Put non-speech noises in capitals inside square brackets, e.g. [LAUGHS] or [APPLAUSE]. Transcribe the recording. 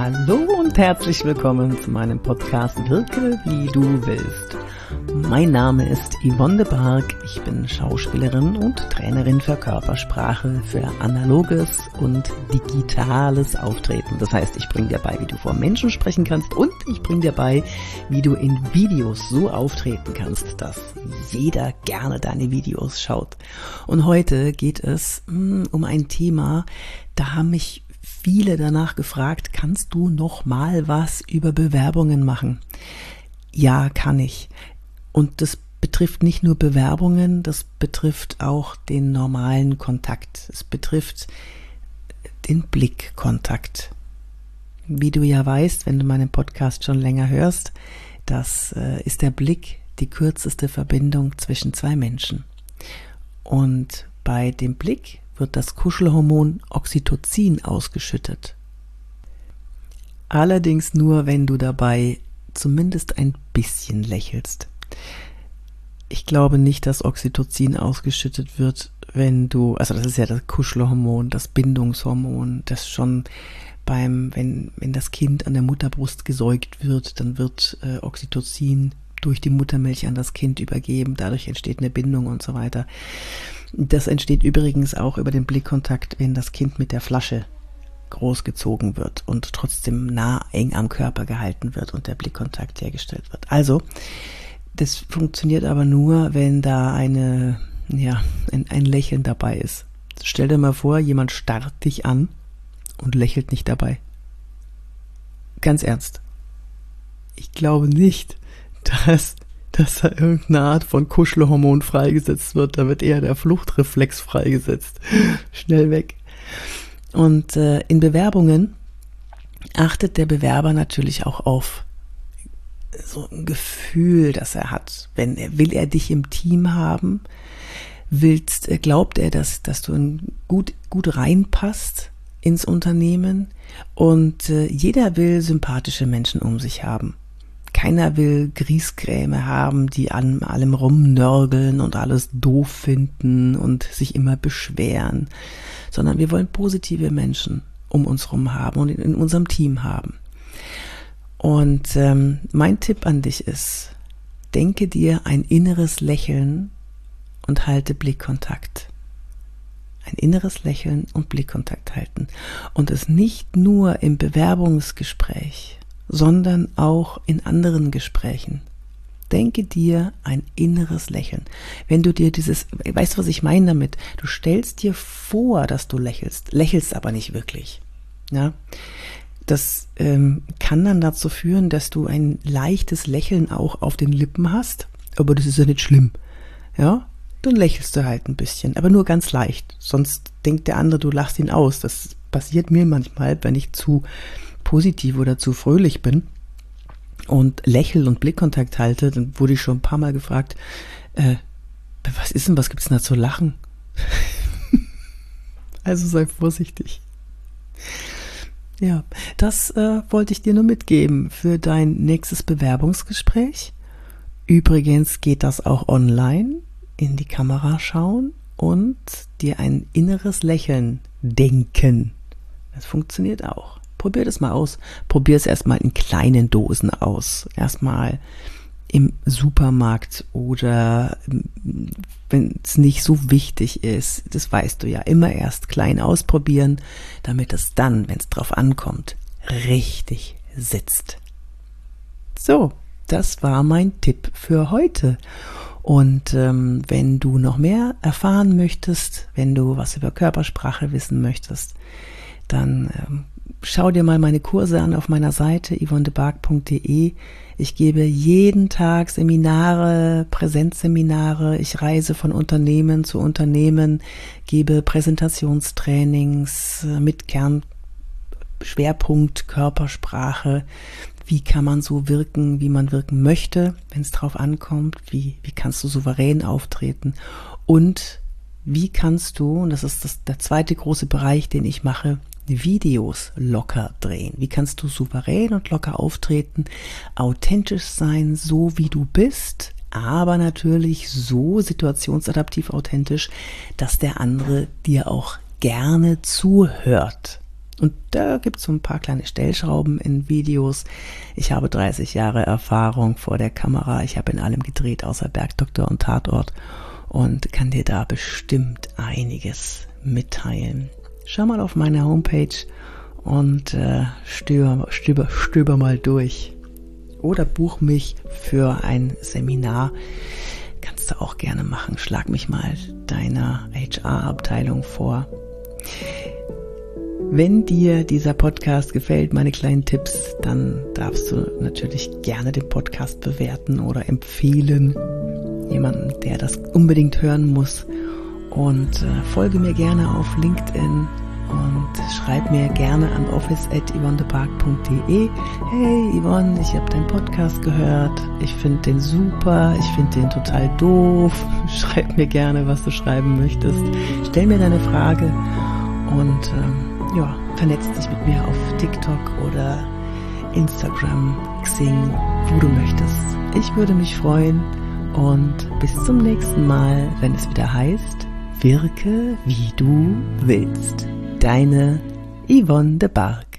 Hallo und herzlich willkommen zu meinem Podcast Wirke wie du willst. Mein Name ist Yvonne de Barg, ich bin Schauspielerin und Trainerin für Körpersprache, für analoges und digitales Auftreten. Das heißt, ich bringe dir bei, wie du vor Menschen sprechen kannst und ich bringe dir bei, wie du in Videos so auftreten kannst, dass jeder gerne deine Videos schaut. Und heute geht es mh, hm, um ein Thema, da haben mich viele danach gefragt, kannst du noch mal was über Bewerbungen machen? Ja, kann ich. Und das betrifft nicht nur Bewerbungen, das betrifft auch den normalen Kontakt. Es betrifft den Blickkontakt. Wie du ja weißt, wenn du meinen Podcast schon länger hörst, das äh, ist der Blick die kürzeste Verbindung zwischen zwei Menschen. Und bei dem Blick wird das Kuschelhormon Oxytocin ausgeschüttet. Allerdings nur, wenn du dabei zumindest ein bisschen lächelst. Ich glaube nicht, dass Oxytocin ausgeschüttet wird, wenn du, also das ist ja das Kuschelhormon, das Bindungshormon, das schon beim, wenn, wenn das Kind an der Mutterbrust gesäugt wird, dann wird äh, Oxytocin durch die Muttermilch an das Kind übergeben, dadurch entsteht eine Bindung und so weiter. Das entsteht übrigens auch über den Blickkontakt, wenn das Kind mit der Flasche großgezogen wird und trotzdem nah eng am Körper gehalten wird und der Blickkontakt hergestellt wird. Also, das funktioniert aber nur, wenn da eine, ja, ein, ein Lächeln dabei ist. Stell dir mal vor, jemand starrt dich an und lächelt nicht dabei. Ganz ernst. Ich glaube nicht, [LAUGHS] dass dass da irgendeine Art von Kuschelhormon freigesetzt wird. Da wird eher der Fluchtreflex freigesetzt. [LAUGHS] Schnell weg. Und äh, in Bewerbungen achtet der Bewerber natürlich auch auf so ein Gefühl, das er hat. Wenn er, will er dich im Team haben? Willst, äh, glaubt er, dass, dass du gut, gut reinpasst ins Unternehmen? Und äh, jeder will sympathische Menschen um sich haben. Keiner will Griesgräme haben, die an allem rumnörgeln und alles doof finden und sich immer beschweren, sondern wir wollen positive Menschen um uns rum haben und in unserem Team haben. Und ähm, mein Tipp an dich ist, denke dir ein inneres Lächeln und halte Blickkontakt. Ein inneres Lächeln und Blickkontakt halten. Und es nicht nur im Bewerbungsgespräch sondern auch in anderen Gesprächen. Denke dir ein inneres Lächeln. Wenn du dir dieses, weißt du, was ich meine damit? Du stellst dir vor, dass du lächelst, lächelst aber nicht wirklich. Ja, das ähm, kann dann dazu führen, dass du ein leichtes Lächeln auch auf den Lippen hast, aber das ist ja nicht schlimm. Ja, dann lächelst du halt ein bisschen, aber nur ganz leicht. Sonst denkt der andere, du lachst ihn aus. Das passiert mir manchmal, wenn ich zu positiv oder zu fröhlich bin und lächel und Blickkontakt halte, dann wurde ich schon ein paar Mal gefragt, äh, was ist denn, was gibt's denn da zu lachen? [LAUGHS] also sei vorsichtig. Ja, das äh, wollte ich dir nur mitgeben für dein nächstes Bewerbungsgespräch. Übrigens geht das auch online, in die Kamera schauen und dir ein inneres Lächeln denken. Das funktioniert auch. Probier das mal aus. Probier es erstmal in kleinen Dosen aus. Erstmal im Supermarkt oder ähm, wenn es nicht so wichtig ist, das weißt du ja, immer erst klein ausprobieren, damit es dann, wenn es drauf ankommt, richtig sitzt. So, das war mein Tipp für heute. Und ähm, wenn du noch mehr erfahren möchtest, wenn du was über Körpersprache wissen möchtest, dann ähm, schau dir mal meine Kurse an auf meiner Seite yvonnebark.de. Ich gebe jeden Tag Seminare, Präsenzseminare. Ich reise von Unternehmen zu Unternehmen, gebe Präsentationstrainings äh, mit Kernschwerpunkt Körpersprache. Wie kann man so wirken, wie man wirken möchte, wenn es drauf ankommt? Wie, wie kannst du souverän auftreten? Und wie kannst du, und das ist das, der zweite große Bereich, den ich mache, Videos locker drehen? Wie kannst du souverän und locker auftreten, authentisch sein, so wie du bist, aber natürlich so situationsadaptiv authentisch, dass der andere dir auch gerne zuhört Und da gibt es so ein paar kleine Stellschrauben in Videos. Ich habe 30 Jahre Erfahrung vor der Kamera. Ich habe in allem gedreht, außer Bergdoktor und Tatort. Und kann dir da bestimmt einiges mitteilen. Schau mal auf meine Homepage und äh, stöber, stöber, stöber mal durch. Oder buch mich für ein Seminar. Kannst du auch gerne machen. Schlag mich mal deiner HR-Abteilung vor. Wenn dir dieser Podcast gefällt, meine kleinen Tipps, dann darfst du natürlich gerne den Podcast bewerten oder empfehlen. Jemanden, der das unbedingt hören muss. Und äh, folge mir gerne auf LinkedIn schreib mir gerne an office.yvonnepark.de. Hey Yvonne, ich habe deinen Podcast gehört. Ich finde den super. Ich finde den total doof. [LAUGHS] Schreib mir gerne, was du schreiben möchtest. Stell mir deine Frage und ähm, ja, vernetzt dich mit mir auf TikTok oder Instagram, Xing, wo du möchtest. Ich würde mich freuen und bis zum nächsten Mal, wenn es wieder heißt, wirke wie du willst. Deine Yvonne de Barg.